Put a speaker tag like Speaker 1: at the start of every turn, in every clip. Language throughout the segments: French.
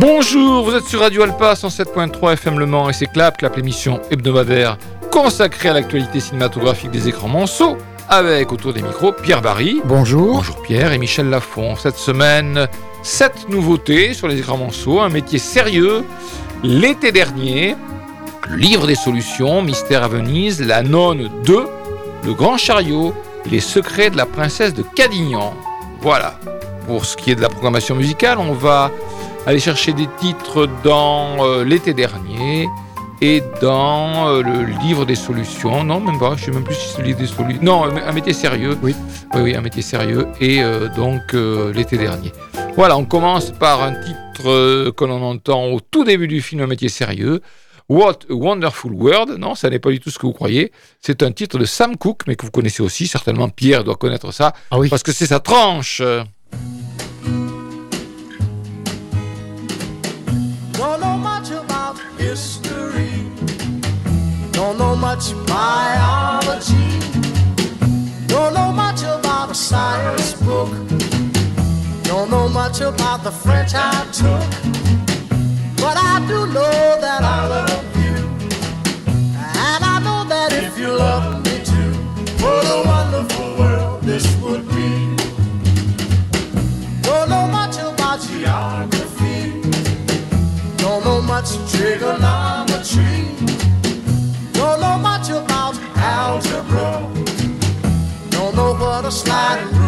Speaker 1: Bonjour, vous êtes sur Radio Alpa 107.3 FM Le Mans et c'est Clap, Clap l'émission hebdomadaire consacrée à l'actualité cinématographique des écrans monceaux avec autour des micros Pierre Barry.
Speaker 2: Bonjour.
Speaker 1: Bonjour Pierre et Michel Lafont. Cette semaine, sept nouveautés sur les écrans monceaux, un métier sérieux. L'été dernier, le livre des solutions, Mystère à Venise, La Nonne 2, Le Grand Chariot Les secrets de la princesse de Cadignan. Voilà. Pour ce qui est de la programmation musicale, on va aller chercher des titres dans euh, l'été dernier et dans euh, le livre des solutions. Non, même pas, je sais même plus si c'est le livre des solutions. Non, un métier sérieux.
Speaker 2: Oui.
Speaker 1: Oui, oui un métier sérieux. Et euh, donc l'été dernier. Voilà, on commence par un titre que l'on entend au tout début du film, un métier sérieux. What a Wonderful World. Non, ça n'est pas du tout ce que vous croyez. C'est un titre de Sam Cooke, mais que vous connaissez aussi. Certainement, Pierre doit connaître ça.
Speaker 2: Ah oui.
Speaker 1: Parce que c'est sa tranche. Much biology. Don't know much about a science book. Don't know much about the French I took. But I do know that I love Don't know much trigonometry algebra. Don't know what a sliding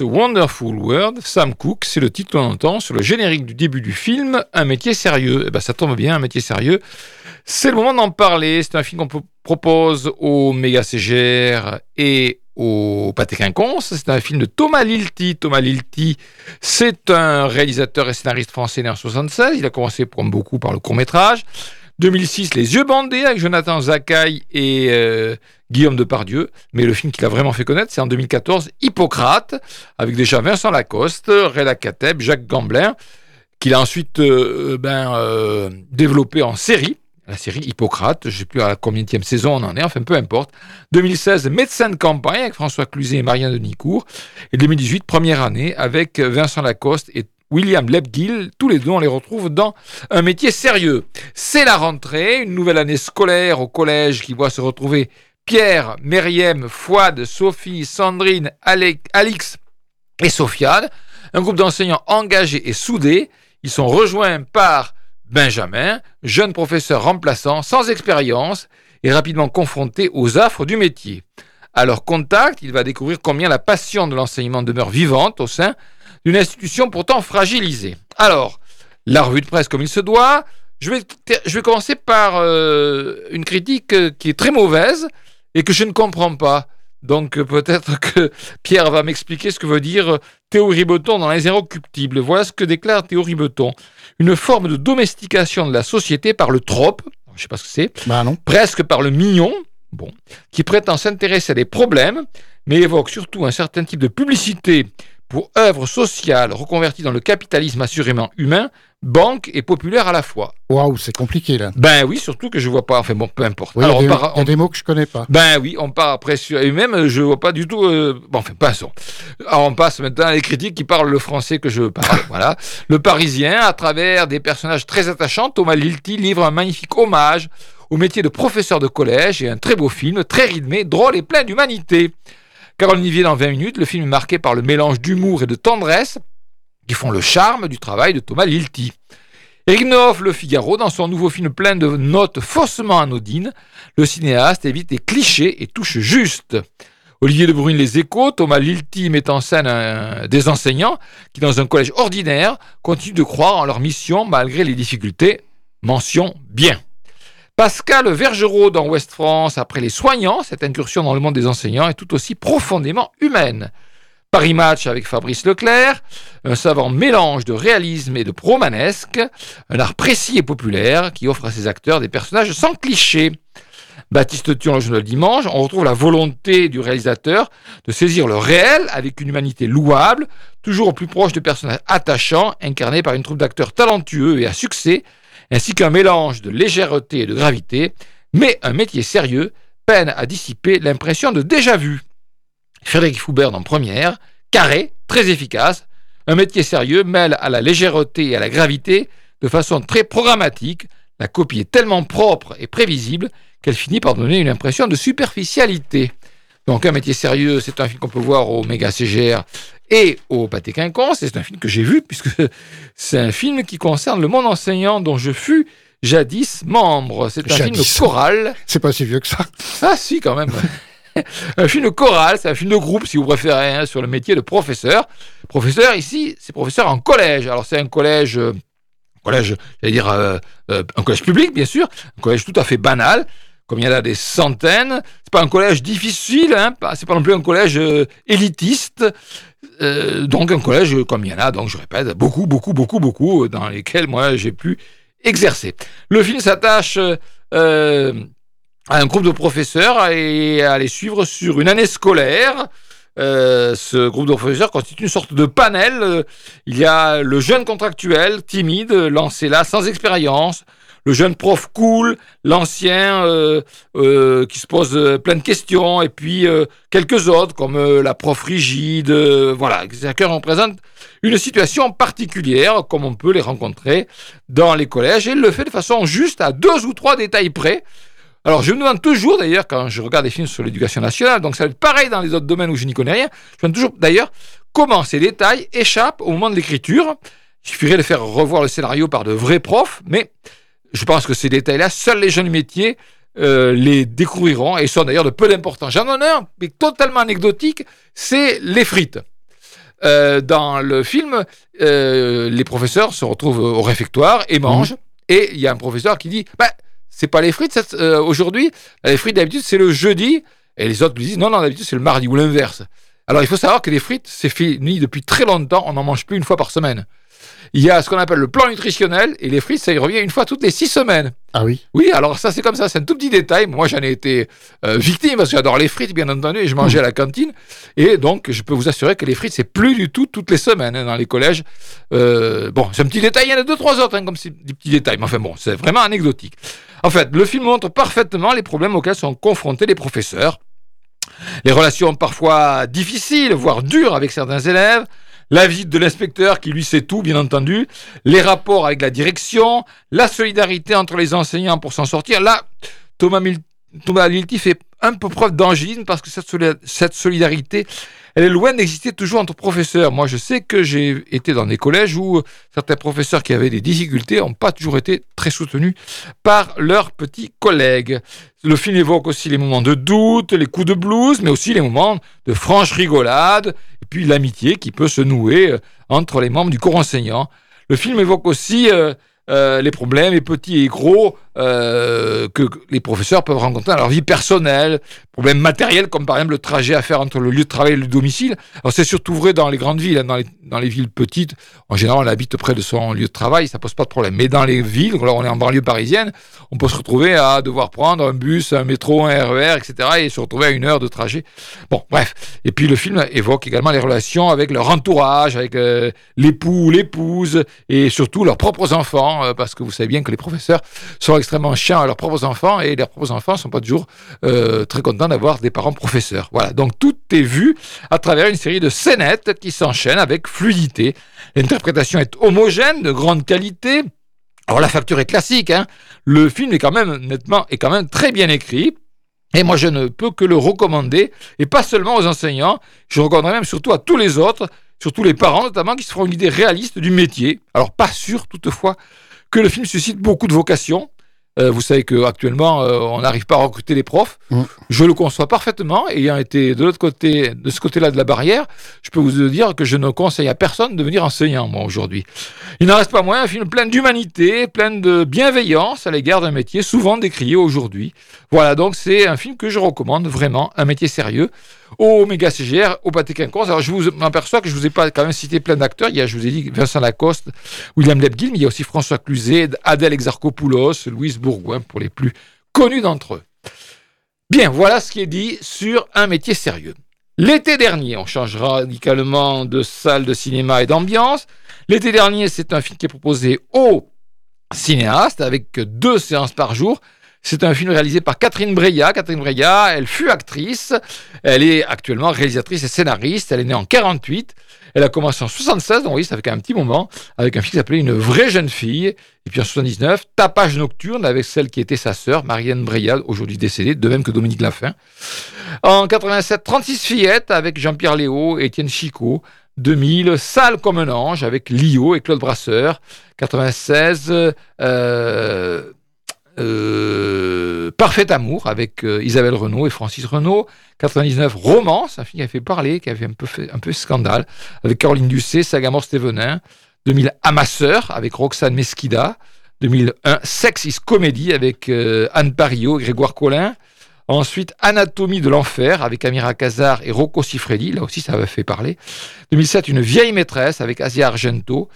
Speaker 1: Wonderful World, Sam Cooke, c'est le titre qu'on entend sur le générique du début du film, Un métier sérieux. Eh ben, ça tombe bien, un métier sérieux. C'est le moment d'en parler. C'est un film qu'on propose au Méga CGR et au Pâté Quinconce. C'est un film de Thomas Lilti. Thomas Lilti, c'est un réalisateur et scénariste français né en 76. Il a commencé, comme beaucoup, par le court-métrage. 2006, Les Yeux bandés avec Jonathan Zakaï et euh, Guillaume Depardieu. Mais le film qu'il a vraiment fait connaître, c'est en 2014, Hippocrate, avec déjà Vincent Lacoste, Reda Kateb, Jacques Gamblin, qu'il a ensuite euh, ben, euh, développé en série. La série Hippocrate, je ne sais plus à combien de saison on en est, enfin peu importe. 2016, Médecin de campagne avec François Cluzet et Marianne de Nicourt. Et 2018, première année avec Vincent Lacoste et William Lebgill, tous les deux, on les retrouve dans un métier sérieux. C'est la rentrée, une nouvelle année scolaire au collège qui voit se retrouver Pierre, Myriam, Fouad, Sophie, Sandrine, Alix et Sofiane, un groupe d'enseignants engagés et soudés. Ils sont rejoints par Benjamin, jeune professeur remplaçant, sans expérience et rapidement confronté aux affres du métier. À leur contact, il va découvrir combien la passion de l'enseignement demeure vivante au sein d'une institution pourtant fragilisée. Alors, la revue de presse comme il se doit. Je vais, je vais commencer par euh, une critique euh, qui est très mauvaise et que je ne comprends pas. Donc euh, peut-être que Pierre va m'expliquer ce que veut dire Théo Ribeton dans Les Inrecuptibles. Voilà ce que déclare Théo Ribeton. Une forme de domestication de la société par le trope, je ne sais pas ce que c'est,
Speaker 2: bah
Speaker 1: presque par le mignon, bon, qui prétend s'intéresser à des problèmes, mais évoque surtout un certain type de publicité pour œuvre sociale reconvertie dans le capitalisme assurément humain, banque et populaire à la fois.
Speaker 2: Waouh, c'est compliqué là.
Speaker 1: Ben oui, surtout que je vois pas. Enfin bon, peu importe.
Speaker 2: il y, a des mots que je connais pas.
Speaker 1: Ben oui, on part après sur. Et même, je vois pas du tout. Euh, bon, enfin, passons. Alors, on passe maintenant à les critiques qui parlent le français que je parle. voilà. Le Parisien, à travers des personnages très attachants, Thomas Lilti livre un magnifique hommage au métier de professeur de collège et un très beau film, très rythmé, drôle et plein d'humanité. Carole Nivier dans 20 minutes, le film est marqué par le mélange d'humour et de tendresse qui font le charme du travail de Thomas Lilti. Eric Le Figaro, dans son nouveau film plein de notes faussement anodines, le cinéaste évite les clichés et touche juste. Olivier de Brune Les Échos, Thomas Lilti met en scène des enseignants qui, dans un collège ordinaire, continuent de croire en leur mission malgré les difficultés. Mention bien. Pascal Vergerot dans Ouest France, après les soignants, cette incursion dans le monde des enseignants est tout aussi profondément humaine. Paris Match avec Fabrice Leclerc, un savant mélange de réalisme et de romanesque, un art précis et populaire qui offre à ses acteurs des personnages sans clichés. Baptiste Thion, le journal Dimanche, on retrouve la volonté du réalisateur de saisir le réel avec une humanité louable, toujours au plus proche de personnages attachants, incarnés par une troupe d'acteurs talentueux et à succès, ainsi qu'un mélange de légèreté et de gravité, mais un métier sérieux peine à dissiper l'impression de déjà-vu. Frédéric Foubert en première, carré, très efficace, un métier sérieux mêle à la légèreté et à la gravité de façon très programmatique, la copie est tellement propre et prévisible qu'elle finit par donner une impression de superficialité. Donc un métier sérieux, c'est un film qu'on peut voir au Méga CGR et au Pâté Quinconce. C'est un film que j'ai vu puisque c'est un film qui concerne le monde enseignant dont je fus jadis membre. C'est un film choral.
Speaker 2: C'est pas si vieux que ça.
Speaker 1: Ah si, quand même. un film choral, c'est un film de groupe si vous préférez, hein, sur le métier de professeur. Professeur ici, c'est professeur en collège. Alors c'est un collège, euh, collège, j'allais dire euh, euh, un collège public bien sûr, un collège tout à fait banal comme il y en a des centaines. C'est pas un collège difficile, hein, c'est pas non plus un collège euh, élitiste. Euh, donc un collège comme il y en a, donc je répète, beaucoup, beaucoup, beaucoup, beaucoup, dans lesquels moi j'ai pu exercer. Le film s'attache euh, à un groupe de professeurs et à les suivre sur une année scolaire. ce groupe de professeurs constitue une sorte de panel. Il y a le jeune contractuel, timide, lancé là, sans expérience, le jeune prof cool, l'ancien euh, euh, qui se pose euh, plein de questions, et puis quelques autres comme la prof rigide. voilà, chacun représente une situation particulière, comme on peut les rencontrer dans les collèges, et le fait de façon juste à deux ou trois détails près. Alors, je me demande toujours, d'ailleurs, quand je regarde des films sur l'éducation nationale, donc ça va être pareil dans les autres domaines où je n'y connais rien, je me demande toujours, d'ailleurs, comment ces détails échappent au moment de l'écriture. Il suffirait de faire revoir le scénario par de vrais profs, mais je pense que ces détails-là, seuls les jeunes métiers euh, les découvriront et sont d'ailleurs de peu d'importance. J'en ai un, mais totalement anecdotique, c'est les frites. Euh, dans le film, euh, les professeurs se retrouvent au réfectoire et mangent. Mhm. Et il y a un professeur qui dit bah, C'est pas les frites aujourd'hui. Les frites d'habitude, c'est le jeudi. Et les autres lui disent Non, non, d'habitude, c'est le mardi ou l'inverse. Alors il faut savoir que les frites, c'est fini depuis très longtemps. On n'en mange plus une fois par semaine. Il y a ce qu'on appelle le plan nutritionnel et les frites, ça y revient une fois toutes les six semaines.
Speaker 2: Ah oui
Speaker 1: Oui, alors ça c'est comme ça, c'est un tout petit détail. Moi j'en ai été euh, victime parce que j'adore les frites bien entendu et je mangeais à la cantine. Et donc je peux vous assurer que les frites c'est plus du tout toutes les semaines hein, dans les collèges. Euh, bon, c'est un petit détail, il y en a deux, trois autres hein, comme des petits détails. Mais enfin bon, c'est vraiment anecdotique. En fait, le film montre parfaitement les problèmes auxquels sont confrontés les professeurs. Les relations parfois difficiles, voire dures avec certains élèves, la visite de l'inspecteur qui lui sait tout, bien entendu, les rapports avec la direction, la solidarité entre les enseignants pour s'en sortir. Là, Thomas, Thomas Lilti fait un peu preuve d'angine parce que cette solidarité, elle est loin d'exister toujours entre professeurs. Moi, je sais que j'ai été dans des collèges où certains professeurs qui avaient des difficultés n'ont pas toujours été très soutenus par leurs petits collègues. Le film évoque aussi les moments de doute, les coups de blues, mais aussi les moments de franche rigolade, puis l'amitié qui peut se nouer euh, entre les membres du corps enseignant. Le film évoque aussi euh, euh, les problèmes, les petits et gros, euh, que les professeurs peuvent rencontrer dans leur vie personnelle, problèmes matériels comme par exemple le trajet à faire entre le lieu de travail et le domicile. Alors c'est surtout vrai dans les grandes villes, hein, dans, les, villes petites. En général, on habite près de son lieu de travail, ça pose pas de problème. Mais dans les villes, là on est en banlieue parisienne, on peut se retrouver à devoir prendre un bus, un métro, un RER, etc. et se retrouver à une heure de trajet. Bon, bref. Et puis le film évoque également les relations avec leur entourage, avec euh, l'époux, l'épouse et surtout leurs propres enfants, euh, parce que vous savez bien que les professeurs sont extrêmement chiants à leurs propres enfants et leurs propres enfants sont pas toujours euh, très contents d'avoir des parents professeurs. Voilà, donc tout est vu à travers une série de scénettes qui s'enchaînent avec fluidité. L'interprétation est homogène, de grande qualité. Alors la facture est classique, hein. le film est quand même nettement est quand même très bien écrit. Et moi, je ne peux que le recommander, et pas seulement aux enseignants, je recommanderais même surtout à tous les autres, surtout les parents notamment, qui se feront une idée réaliste du métier. Alors, pas sûr toutefois que le film suscite beaucoup de vocations. Euh, vous savez qu'actuellement, euh, on n'arrive pas à recruter les profs.
Speaker 2: Mm.
Speaker 1: Je le conçois parfaitement. Ayant été de l'autre côté, de ce côté-là de la barrière, je peux vous dire que je ne conseille à personne de devenir enseignant, moi, aujourd'hui. Il n'en reste pas moins un film plein d'humanité, plein de bienveillance à l'égard d'un métier souvent décrié aujourd'hui. Voilà, donc c'est un film que je recommande vraiment, un métier sérieux au méga CGR, au Pâté. Alors, je vous m'aperçois que je vous ai pas quand même cité plein d'acteurs. Il y a, je vous ai dit, Vincent Lacoste, William Lebguil, mais il y a aussi François Cluzet, Adèle Exarchopoulos, Louise Bourgoin, pour les plus connus d'entre eux. Bien, voilà ce qui est dit sur un métier sérieux. L'été dernier, on change radicalement de salle de cinéma et d'ambiance. L'été dernier, c'est un film qui est proposé aux cinéastes avec deux séances par jour. C'est un film réalisé par Catherine Breillat. Catherine Breillat, elle fut actrice. Elle est actuellement réalisatrice et scénariste. Elle est née en 48. Elle a commencé en 76, donc oui, ça fait un petit moment, avec un film qui s'appelait Une vraie jeune fille. Et puis en 79, Tapage nocturne avec celle qui était sa sœur, Marianne Breillat, aujourd'hui décédée, de même que Dominique Laffin. En 87, 36 fillettes avec Jean-Pierre Léo et Étienne Chicot. 2000, Sale comme un ange avec Lio et Claude Brasseur. 96, euh, euh, Parfait amour avec euh, Isabelle Renault et Francis Renault. 99, Romance, un film qui a fait parler, qui a fait un peu, fait, un peu scandale, avec Caroline Dusset, Sagamore Stevenin. 2000, Amasseur avec Roxane Mesquida. 2001, Sex is Comedy avec euh, Anne Parillo et Grégoire Collin. Ensuite, Anatomie de l'enfer avec Amira Kazar et Rocco Siffredi. Là aussi, ça avait fait parler. 2007, Une vieille maîtresse avec Asia Argento.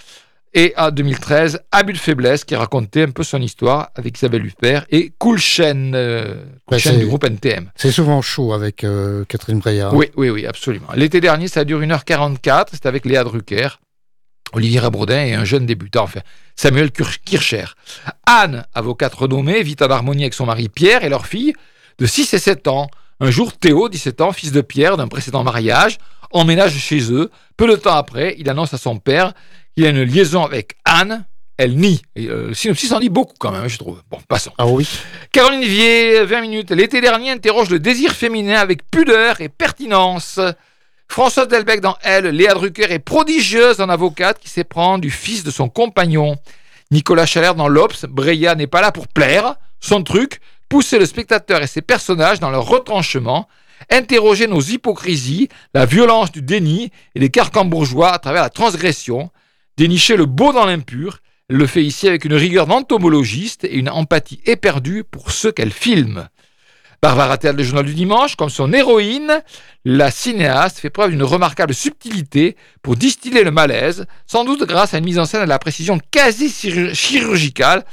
Speaker 1: Et en 2013, Abus de faiblesse qui racontait un peu son histoire avec Isabelle Huppert et Cool Chain, euh, cool
Speaker 2: c'est-
Speaker 1: du groupe NTM.
Speaker 2: C'est souvent chaud avec euh, Catherine Breillat.
Speaker 1: Oui, oui, oui, absolument. L'été dernier, ça dure 1h44. C'était avec Léa Drucker, Olivier Rabrodin et un jeune débutant, enfin, Samuel Kir- Kircher. Anne, avocate renommée, vit en harmonie avec son mari Pierre et leur fille de 6 et 7 ans. Un jour, Théo, 17 ans, fils de Pierre d'un précédent mariage, emménage chez eux. Peu de temps après, il annonce à son père qu'il a une liaison avec Anne. Elle nie. Et, euh, le synopsis en dit beaucoup quand même, je trouve. Bon, passons.
Speaker 2: Ah oui.
Speaker 1: Caroline Vier, 20 minutes. L'été dernier interroge le désir féminin avec pudeur et pertinence. Françoise Delbecq dans Elle, Léa Drucker est prodigieuse en avocate qui s'éprend du fils de son compagnon. Nicolas Chalère dans l'Obs, Breillat n'est pas là pour plaire. Son truc, pousser le spectateur et ses personnages dans leur retranchement, interroger nos hypocrisies, la violence du déni et les carcans bourgeois à travers la transgression, dénicher le beau dans l'impur, le fait ici avec une rigueur d'entomologiste et une empathie éperdue pour ceux qu'elle filme. Barbara Théâtre, le journal du dimanche, comme son héroïne, la cinéaste fait preuve d'une remarquable subtilité pour distiller le malaise, sans doute grâce à une mise en scène à la précision quasi chirur- chirurgicale,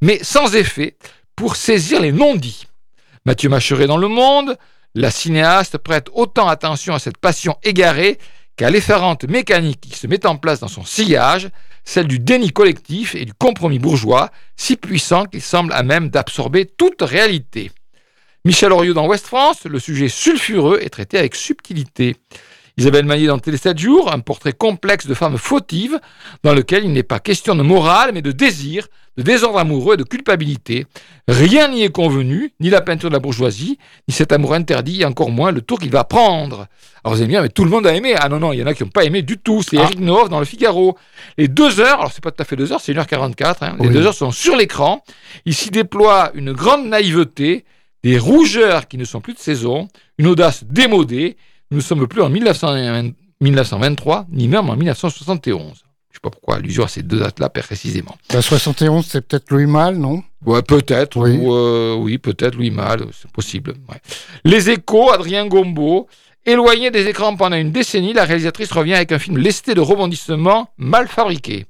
Speaker 1: mais sans effet, pour saisir les non-dits. Mathieu Macheret dans Le Monde, la cinéaste prête autant attention à cette passion égarée qu'à l'effarante mécanique qui se met en place dans son sillage, celle du déni collectif et du compromis bourgeois, si puissant qu'il semble à même d'absorber toute réalité. Michel Oriot dans Ouest France, le sujet sulfureux est traité avec subtilité. Isabelle Maillet dans Télé 7 jours, un portrait complexe de femme fautive dans lequel il n'est pas question de morale mais de désir, de désordre amoureux et de culpabilité. Rien n'y est convenu, ni la peinture de la bourgeoisie, ni cet amour interdit, et encore moins le tour qu'il va prendre. Alors vous allez me dire, mais tout le monde a aimé. Ah non, non, il y en a qui n'ont pas aimé du tout. C'est
Speaker 2: Ah.
Speaker 1: Eric Noov dans Le Figaro. Les deux heures, alors c'est pas tout à fait deux heures, c'est 1h44, hein, les deux heures sont sur l'écran. Il s'y déploie une grande naïveté, des rougeurs qui ne sont plus de saison, une audace démodée. Nous ne sommes plus en 1920 1923, ni même en 1971. Je ne sais pas pourquoi allusion à ces deux dates-là précisément.
Speaker 2: La 71, c'est peut-être Louis Malle, non?
Speaker 1: Ouais, peut-être.
Speaker 2: Oui.
Speaker 1: ou, euh, oui, peut-être Louis Malle, c'est possible. ouais. Les échos, Adrien Gombeau. Éloignée des écrans pendant une décennie, la réalisatrice revient avec un film lesté de rebondissements mal fabriqués.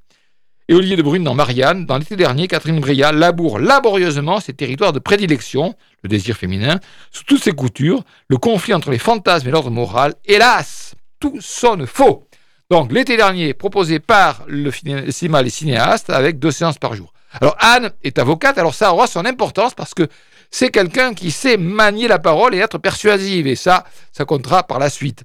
Speaker 1: Et Olivier de Brune dans Marianne, dans l'été dernier, Catherine Breillat laboure laborieusement ses territoires de prédilection, le désir féminin, sous toutes ses coutures, le conflit entre les fantasmes et l'ordre moral. Hélas, tout sonne faux. Donc, l'été dernier, proposé par le cinéma Les Cinéastes, avec deux séances par jour. Alors, Anne est avocate, alors ça aura son importance parce que c'est quelqu'un qui sait manier la parole et être persuasive, et ça, ça comptera par la suite.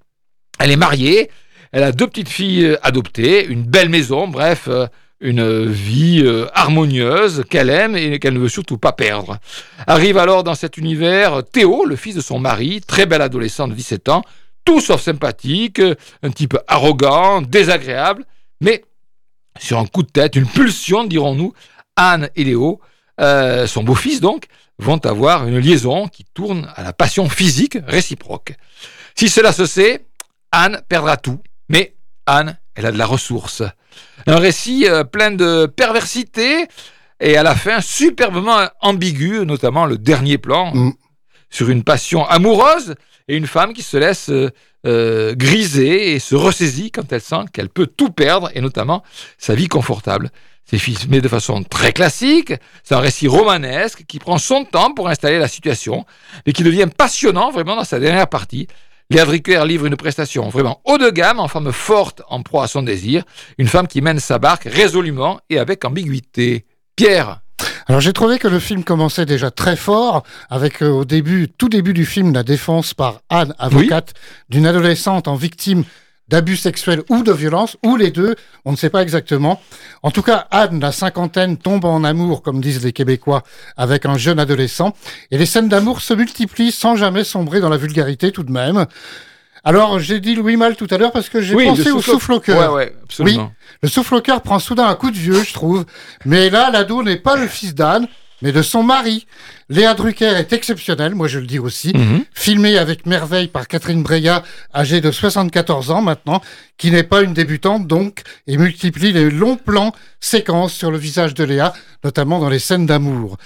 Speaker 1: Elle est mariée, elle a deux petites filles euh, adoptées, une belle maison, bref, euh, une vie euh, harmonieuse qu'elle aime et qu'elle ne veut surtout pas perdre. Arrive alors dans cet univers Théo, le fils de son mari, très bel adolescent de 17 ans, tout sauf sympathique, un type arrogant, désagréable, mais sur un coup de tête, une pulsion, dirons-nous, Anne et Léo, euh, son beau-fils donc, vont avoir une liaison qui tourne à la passion physique réciproque. Si cela se sait, Anne perdra tout, mais Anne, elle a de la ressource. Un récit euh, plein de perversité et à la fin superbement ambigu, notamment le dernier plan
Speaker 2: Mm.
Speaker 1: sur une passion amoureuse et une femme qui se laisse euh, euh, griser et se ressaisit quand elle sent qu'elle peut tout perdre et notamment sa vie confortable. C'est filmé de façon très classique, c'est un récit romanesque qui prend son temps pour installer la situation et qui devient passionnant vraiment dans sa dernière partie. Léa Drucker livre une prestation vraiment haut de gamme, en femme forte, en proie à son désir, une femme qui mène sa barque résolument et avec ambiguïté. Pierre,
Speaker 2: Alors j'ai trouvé que le film commençait déjà très fort, avec euh, au début, tout début du film, la défense par Anne, avocate, d'une adolescente en victime d'abus sexuels ou de violence, ou les deux, on ne sait pas exactement. En tout cas, Anne, la cinquantaine, tombe en amour, comme disent les Québécois, avec un jeune adolescent, et les scènes d'amour se multiplient sans jamais sombrer dans la vulgarité tout de même. Alors, j'ai dit Louis Mal tout à l'heure parce que j'ai pensé au souffle au cœur.
Speaker 1: Ouais, ouais, absolument.
Speaker 2: Le souffle au cœur prend soudain un coup de vieux, je trouve. Mais là, l'ado n'est pas le fils d'Anne, mais de son mari. Léa Drucker est exceptionnelle, moi je le dis aussi.
Speaker 1: Mhm.
Speaker 2: Filmée avec merveille par Catherine Breillat, âgée de 74 ans maintenant, qui n'est pas une débutante donc, et multiplie les longs plans séquences sur le visage de Léa, notamment dans les scènes d'amour.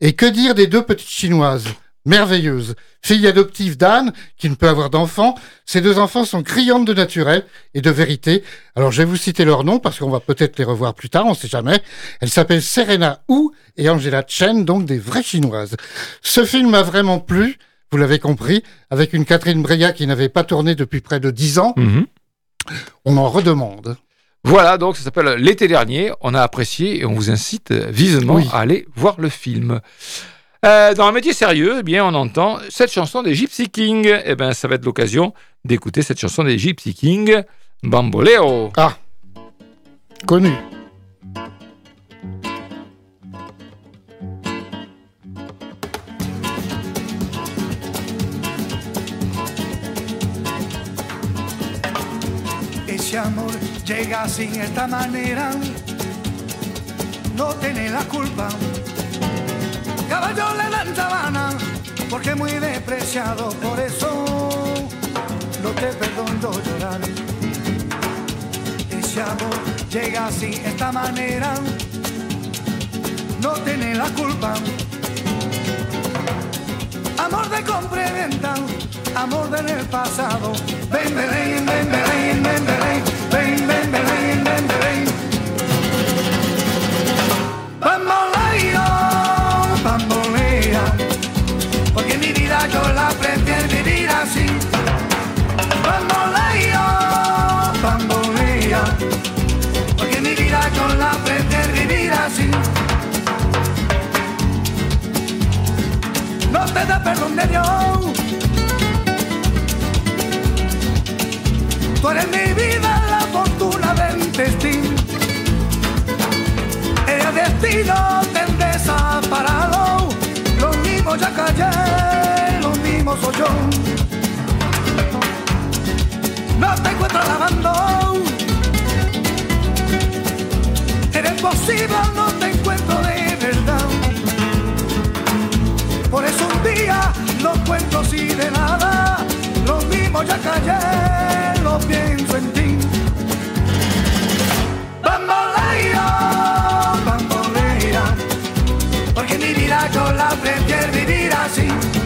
Speaker 2: Et que dire des deux petites chinoises? Merveilleuses, fille adoptive d'Anne, qui ne peut avoir d'enfants. Ces deux enfants sont criantes de naturel et de vérité. Alors, je vais vous citer leurs noms parce qu'on va peut-être les revoir plus tard, on sait jamais. Elles s'appellent Serena Hu et Angela Chen, donc des vraies chinoises. Ce film m'a vraiment plu, vous l'avez compris, avec une Catherine Breillat qui n'avait pas tourné depuis près de dix ans.
Speaker 1: Mhm.
Speaker 2: On en redemande.
Speaker 1: Voilà, donc ça s'appelle L'été dernier. On a apprécié et on vous incite vivement
Speaker 2: Oui.
Speaker 1: à aller voir le film. Euh, dans un métier sérieux, eh bien, on entend cette chanson des Gypsy Kings. Eh bien, ça va être l'occasion d'écouter cette chanson des Gypsy Kings, Bamboleo.
Speaker 2: Ah, connu.
Speaker 3: Ese amor llega sin esta manera, no tiene la culpa. Caballo le dan sabana, porque muy despreciado, por eso no te perdono llorar. Ese amor llega sin esta manera, no tiene la culpa. Amor de compra y venta, amor del pasado. Ven, ven, ven, ven, ven, ven, ven, ven, ven, ven, de Dios. Tú eres mi vida, la fortuna del destino. El destino te desaparado. Lo mismo ya callé, lo mismo soy yo. No te encuentro lavando. Eres posible, no te encuentro día no cuento así de nada. Lo mismo ya callé, lo pienso en ti. Bambolea, bambolea, porque mi vida yo la prefiero vivir así.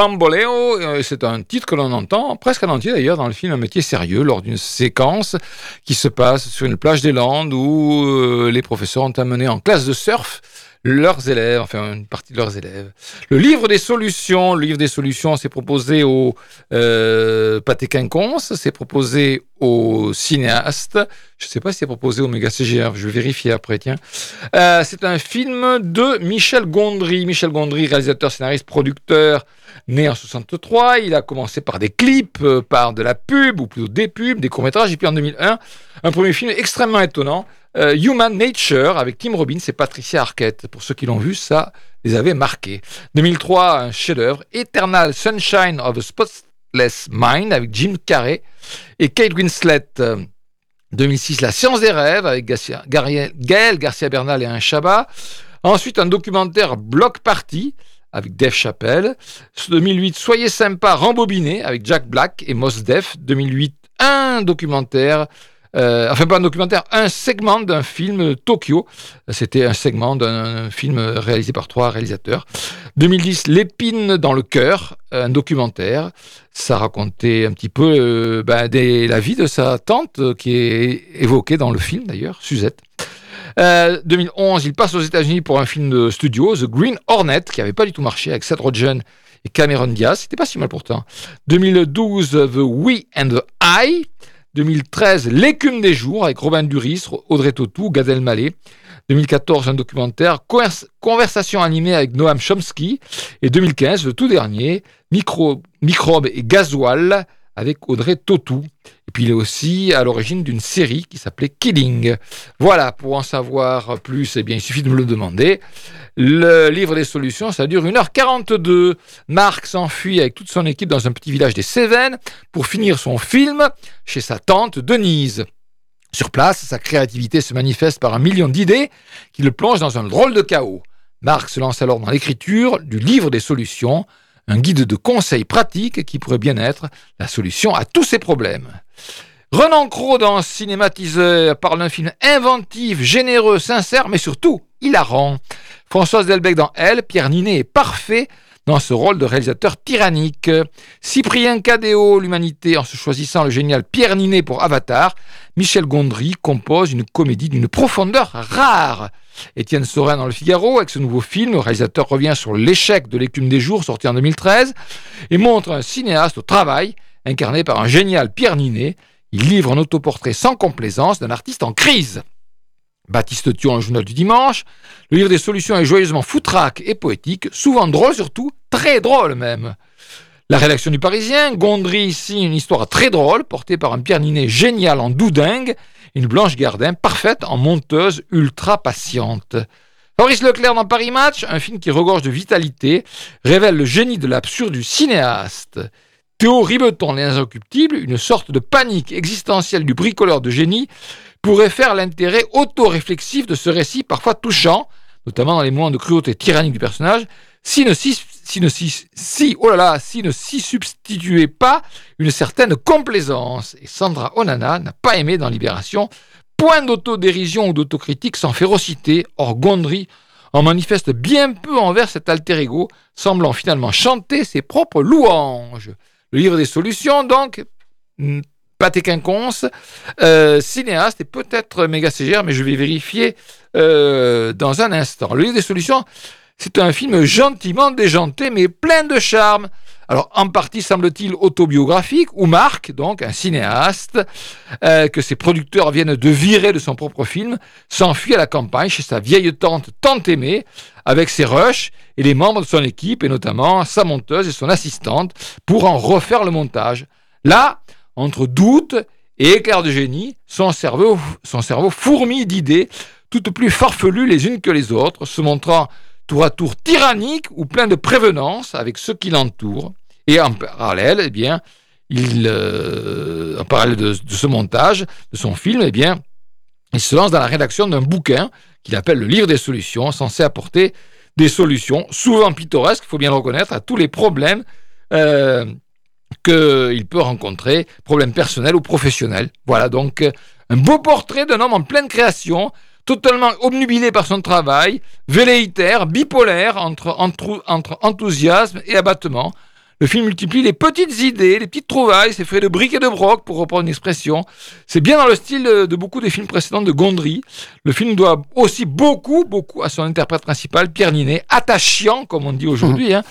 Speaker 3: Bamboleo,
Speaker 1: euh, c'est un titre que l'on entend presque en entier d'ailleurs dans le film Un métier sérieux lors d'une séquence qui se passe sur une plage des Landes où euh, les professeurs ont amené en classe de surf leurs élèves, enfin une partie de leurs élèves. Le livre des solutions, le livre des solutions, c'est proposé au euh, Pâté Quinconce, c'est proposé au cinéaste. Je ne sais pas si c'est proposé au Méga CGR, je vais vérifier après, tiens. Euh, c'est un film de Michel Gondry. Michel Gondry, réalisateur, scénariste, producteur, né en 63. Il a commencé par des clips, euh, par de la pub, ou plutôt des pubs, des courts-métrages. Et puis en 2001, un premier film extrêmement étonnant, euh, Human Nature, avec Tim Robbins et Patricia Arquette. Pour ceux qui l'ont vu, ça les avait marqués. 2003, un chef-d'œuvre, Eternal Sunshine of a Spotless Mind, avec Jim Carrey et Kate Winslet. Euh, 2006, La science des rêves avec Garcia, Gaël Garcia Bernal et un Chabat. Ensuite, un documentaire Block Party avec Dave Chappelle. 2008, Soyez sympa, rembobiné avec Jack Black et Mos Def. 2008, un documentaire, euh, enfin pas un documentaire, un segment d'un film Tokyo. C'était un segment d'un film réalisé par trois réalisateurs. 2010, L'épine dans le cœur, un documentaire. Ça racontait un petit peu euh, ben, la vie de sa tante euh, qui est évoquée dans le film d'ailleurs, Suzette. Euh, 2011, il passe aux États-Unis pour un film de studio, The Green Hornet, qui n'avait pas du tout marché avec Seth Rogen et Cameron Diaz. C'était pas si mal pourtant. 2012, The We and the I. 2013, L'écume des jours avec Robin Duris, Audrey Tautou, Gad Elmaleh. 2014, un documentaire Convers- Conversation animée avec Noam Chomsky. Et 2015, le tout dernier, Micro, Microbe et Gasoil avec Audrey Tautou. Et puis il est aussi à l'origine d'une série qui s'appelait Killing. Voilà, pour en savoir plus, eh bien, il suffit de me le demander. Le livre des solutions, ça dure 1h42. Marc s'enfuit avec toute son équipe dans un petit village des Cévennes pour finir son film chez sa tante Denise. Sur place, sa créativité se manifeste par un million d'idées qui le plongent dans un drôle de chaos. Marc se lance alors dans l'écriture du livre des solutions, un guide de conseils pratiques qui pourrait bien être la solution à tous ces problèmes. Renan Cros dans Cinématiseur parle d'un film inventif, généreux, sincère, mais surtout hilarant. Françoise Delbecq dans Elle, Pierre Ninet est parfait dans ce rôle de réalisateur tyrannique. Cyprien Cadéo, l'humanité, en se choisissant le génial Pierre Ninet pour Avatar. Michel Gondry compose une comédie d'une profondeur rare. Étienne Sorin dans Le Figaro, avec ce nouveau film, le réalisateur revient sur l'échec de l'écume des jours sorti en 2013 et montre un cinéaste au travail, incarné par un génial Pierre Ninet. Il livre un autoportrait sans complaisance d'un artiste en crise. Baptiste Thion, un journal du dimanche. Le livre des solutions est joyeusement foutraque et poétique, souvent drôle surtout, très drôle même. La rédaction du Parisien, Gondry ici une histoire très drôle, portée par un Pierre Ninet génial en doudingue, une Blanche Gardin parfaite en monteuse ultra patiente. Fabrice Leclerc dans Paris Match, un film qui regorge de vitalité, révèle le génie de l'absurde du cinéaste. Théo Ribeton, Les une sorte de panique existentielle du bricoleur de génie, pourrait faire l'intérêt auto-réflexif de ce récit parfois touchant, notamment dans les moments de cruauté tyrannique du personnage, s'il ne, s'y- si si, oh là là, si substituait pas une certaine complaisance. Et Sandra Onana n'a pas aimé dans Libération. Point d'autodérision ou d'autocritique sans férocité. Or, Gondry en manifeste bien peu envers cet alter ego, semblant finalement chanter ses propres louanges. Le livre des solutions, donc, Pathé Quinconce, euh, cinéaste et peut-être méga CGR, mais je vais vérifier euh, dans un instant. Le livre des solutions, c'est un film gentiment déjanté, mais plein de charme. Alors, en partie, semble-t-il, autobiographique, où Marc, donc un cinéaste, euh, que ses producteurs viennent de virer de son propre film, s'enfuit à la campagne chez sa vieille tante tant aimée, avec ses rushs et les membres de son équipe, et notamment sa monteuse et son assistante, pour en refaire le montage. Là, entre doute et éclair de génie, son cerveau, son cerveau fourmille d'idées, toutes plus farfelues les unes que les autres, se montrant tour à tour tyrannique ou plein de prévenance avec ceux qui l'entourent. Et en parallèle, eh bien, euh, en parallèle de, ce montage, de son film, eh bien, il se lance dans la rédaction d'un bouquin qu'il appelle le livre des solutions, censé apporter des solutions, souvent pittoresques, il faut bien le reconnaître, à tous les problèmes euh, qu'il peut rencontrer, problèmes personnels ou professionnels. Voilà donc un beau portrait d'un homme en pleine création, totalement obnubilé par son travail, velléitaire, bipolaire entre, enthousiasme et abattement. Le film multiplie les petites idées, les petites trouvailles, c'est fait de briques et de broc, pour reprendre une expression. C'est bien dans le style de beaucoup des films précédents de Gondry. Le film doit aussi beaucoup, beaucoup à son interprète principal, Pierre Ninet, attachant, comme on dit aujourd'hui, hein,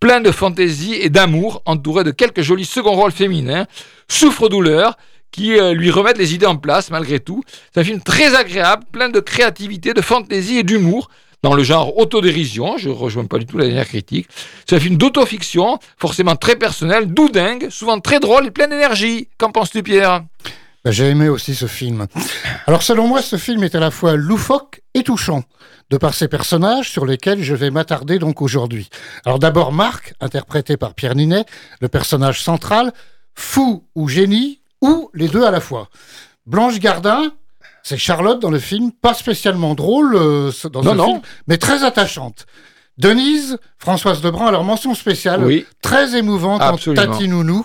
Speaker 1: plein de fantaisie et d'amour, entouré de quelques jolis second rôles féminins, souffre-douleur, qui euh, lui remettent les idées en place malgré tout. C'est un film très agréable, plein de créativité, de fantaisie et d'humour dans le genre autodérision, je rejoins pas du tout la dernière critique. C'est un film d'autofiction, forcément très personnel, doudingue, souvent très drôle et plein d'énergie. Qu'en penses-tu, Pierre?
Speaker 2: Ben, J'ai aimé aussi ce film. Alors, selon moi, ce film est à la fois loufoque et touchant, de par ses personnages sur lesquels je vais m'attarder donc aujourd'hui. Alors, d'abord, Marc, interprété par Pierre Ninet, le personnage central, fou ou génie, ou les deux à la fois. Blanche Gardin, c'est Charlotte dans le film, pas spécialement drôle euh, dans ce film, mais très attachante. Denise, Françoise Lebrun, alors mention spéciale, très émouvante Absolument. en Tati Nounou.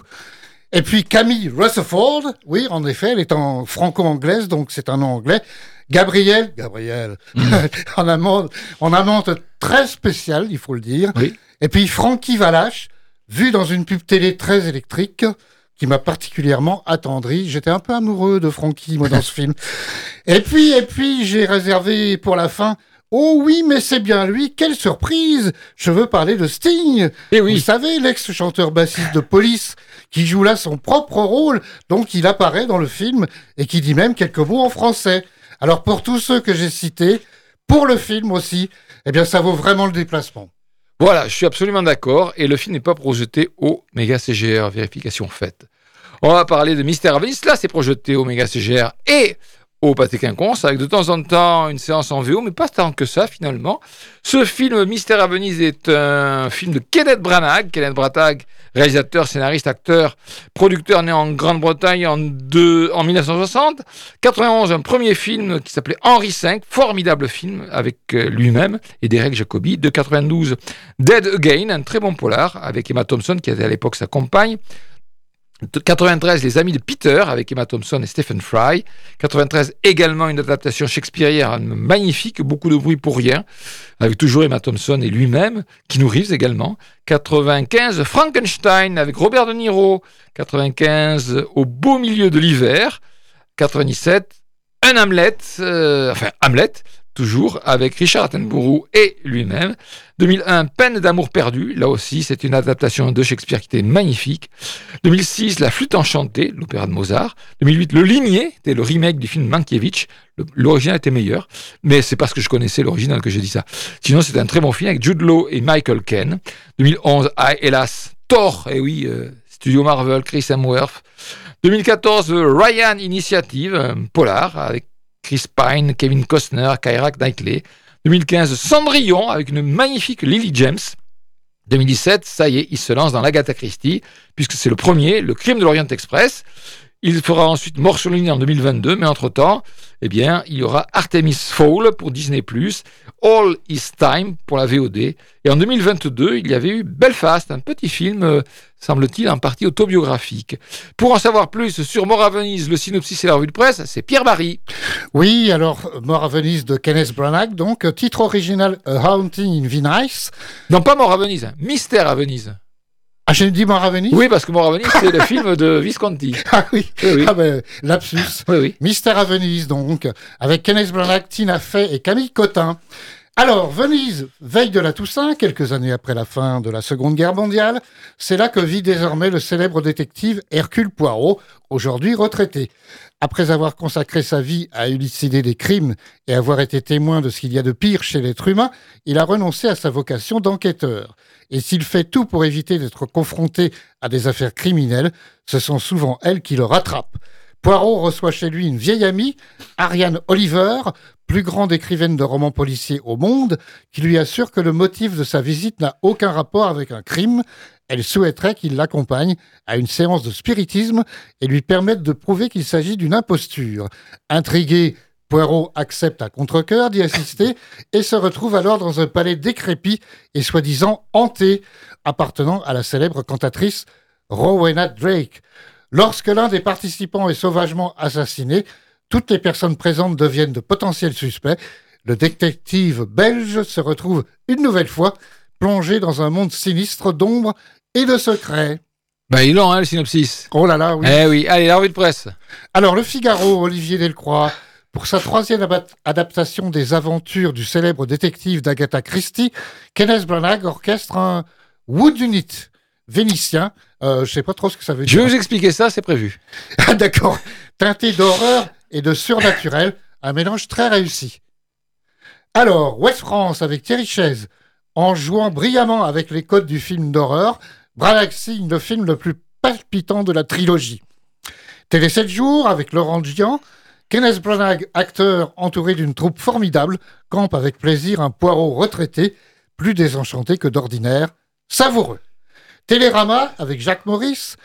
Speaker 2: Et puis Camille Rutherford, oui, en effet, elle est en franco-anglaise, donc c'est un nom anglais. Gabrielle, Gabrielle, mm. en, amante, en amante très spéciale, il faut le dire. Et puis Francky Valache, vu dans une pub télé très électrique qui m'a particulièrement attendri. J'étais un peu amoureux de Frankie, moi, dans ce film. Et puis, et puis, j'ai réservé pour la fin. Oh oui, mais c'est bien lui, quelle surprise Je veux parler de Sting Et eh oui. Vous savez, l'ex-chanteur bassiste de Police, qui joue là son propre rôle, donc il apparaît dans le film, et qui dit même quelques mots en français. Alors pour tous ceux que j'ai cités, pour le film aussi, eh bien ça vaut vraiment le déplacement.
Speaker 1: Voilà, je suis absolument d'accord, et le film n'est pas projeté au méga CGR, vérification faite. On va parler de Mystère à Venise. Là, c'est projeté au Méga CGR et au Pâté Quinconce, avec de temps en temps une séance en VO, mais pas tant que ça finalement. Ce film Mystère à Venise est un film de Kenneth Branagh. Kenneth Branagh, réalisateur, scénariste, acteur, producteur né en Grande-Bretagne en, en 1960. 91, un premier film qui s'appelait Henri V, formidable film avec euh, lui-même et Derek Jacobi. De 92, Dead Again, un très bon polar avec Emma Thompson qui était à l'époque sa compagne. 93, Les Amis de Peter avec Emma Thompson et Stephen Fry. 93, également une adaptation shakespearienne magnifique, beaucoup de bruit pour rien, avec toujours Emma Thompson et lui-même, qui nous Reeves également. 95, Frankenstein avec Robert De Niro. 95, Au beau milieu de l'hiver. 97, un Hamlet, euh, enfin Hamlet, toujours avec Richard Attenborough et lui-même. 2001, Peine d'amour perdu, là aussi c'est une adaptation de Shakespeare qui était magnifique. 2006, La flûte enchantée, l'opéra de Mozart. 2008, Le Limier, c'était le remake du film Mankiewicz. L'original était meilleur, mais c'est parce que je connaissais l'original que j'ai dit ça. Sinon c'est un très bon film avec Jude Law et Michael Ken. 2011, ah, hélas, Thor, et eh oui, euh, Studio Marvel, Chris Hemsworth. 2014, Ryan Initiative, polar, avec Chris Pine, Kevin Costner, Kyra Knightley. 2015, Cendrillon avec une magnifique Lily James. 2017, ça y est, il se lance dans l'Agatha Christie, puisque c'est le premier, le crime de l'Orient Express. Il fera ensuite Mort sur ligne en 2022, mais entre-temps, eh bien, il y aura Artemis Fowl pour Disney+, All Is Time pour la VOD, et en 2022, il y avait eu Belfast, un petit film, euh, semble-t-il, en partie autobiographique. Pour en savoir plus sur Mort à Venise, le synopsis et la revue de presse, c'est Pierre Barry.
Speaker 2: Oui, alors Mort à Venise de Kenneth Branagh, donc titre original A Haunting in Venice.
Speaker 1: Non, pas Mort à Venise, Mystère à Venise.
Speaker 2: Ah, j'ai dit Mort à Venise
Speaker 1: Oui, parce que Venise, c'est le film de Visconti.
Speaker 2: Ah oui,
Speaker 1: Oui, oui.
Speaker 2: Ah ben, lapsus.
Speaker 1: Oui, oui.
Speaker 2: Mystère à Venise, donc, avec Kenneth Branagh, Tina Fey et Camille Cotin. Alors, Venise, veille de la Toussaint, quelques années après la fin de la Seconde Guerre mondiale, c'est là que vit désormais le célèbre détective Hercule Poirot, aujourd'hui retraité. Après avoir consacré sa vie à élucider des crimes et avoir été témoin de ce qu'il y a de pire chez l'être humain, il a renoncé à sa vocation d'enquêteur. Et s'il fait tout pour éviter d'être confronté à des affaires criminelles, ce sont souvent elles qui le rattrapent. Poirot reçoit chez lui une vieille amie, Ariane Oliver, plus grande écrivaine de romans policiers au monde, qui lui assure que le motif de sa visite n'a aucun rapport avec un crime. Elle souhaiterait qu'il l'accompagne à une séance de spiritisme et lui permette de prouver qu'il s'agit d'une imposture. Intrigué, Poirot accepte à contre-cœur d'y assister et se retrouve alors dans un palais décrépit et soi-disant hanté, appartenant à la célèbre cantatrice Rowena Drake. Lorsque l'un des participants est sauvagement assassiné, toutes les personnes présentes deviennent de potentiels suspects. Le détective belge se retrouve une nouvelle fois plongé dans un monde sinistre d'ombre et de secrets.
Speaker 1: Ben, il est long, hein, le synopsis.
Speaker 2: Oh là là, oui.
Speaker 1: Eh oui, allez, la revue de presse.
Speaker 2: Alors, Le Figaro, Olivier Delcroix, pour sa troisième adaptation des aventures du célèbre détective d'Agatha Christie, Kenneth Branagh orchestre un Wood Unit vénitien. Euh, je sais pas trop ce que ça veut
Speaker 1: Je
Speaker 2: dire.
Speaker 1: vais vous expliquer ça, c'est prévu.
Speaker 2: Ah, D'accord. Teinté d'horreur et de surnaturel, un mélange très réussi. Alors, West France avec Thierry Chaise, en jouant brillamment avec les codes du film d'horreur, Branagh signe le film le plus palpitant de la trilogie. Télé 7 jours avec Laurent Gian, Kenneth Branagh, acteur entouré d'une troupe formidable, campe avec plaisir un poireau retraité, plus désenchanté que d'ordinaire, savoureux. Télérama avec Jacques Maurice,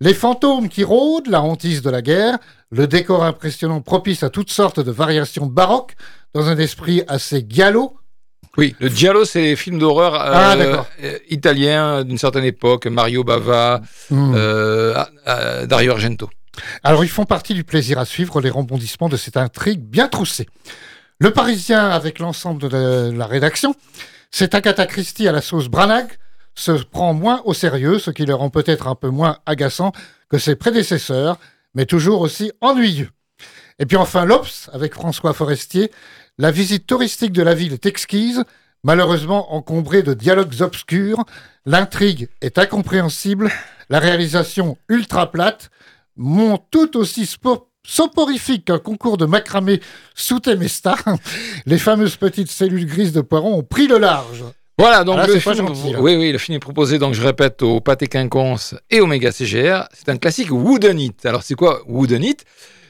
Speaker 2: les fantômes qui rôdent, la hantise de la guerre, le décor impressionnant propice à toutes sortes de variations baroques, dans un esprit assez gallo.
Speaker 1: Oui, le Giallo, c'est les films d'horreur euh,
Speaker 2: Ah,
Speaker 1: euh, italiens d'une certaine époque. Mario Bava,
Speaker 2: Hmm.
Speaker 1: euh, ah, ah, Dario Argento.
Speaker 2: Alors ils font partie du plaisir à suivre les rebondissements de cette intrigue bien troussée. Le Parisien, avec l'ensemble de la, la rédaction, c'est Agatha Christie à la sauce Branagh, se prend moins au sérieux, ce qui le rend peut-être un peu moins agaçant que ses prédécesseurs, mais toujours aussi ennuyeux. Et puis enfin l'Obs, avec François Forestier, la visite touristique de la ville est exquise, malheureusement encombrée de dialogues obscurs, l'intrigue est incompréhensible, la réalisation ultra plate, mon tout aussi soporifique qu'un concours de macramé sous Temesta, les fameuses petites cellules grises de Poiron ont pris le large.
Speaker 1: Voilà, donc
Speaker 2: Ah là,
Speaker 1: le film,
Speaker 2: gentil,
Speaker 1: oui, oui, le film est proposé, donc je répète, au Pâté Quinconce et au Méga CGR. C'est un classique Wooden It. Alors c'est quoi Wooden It?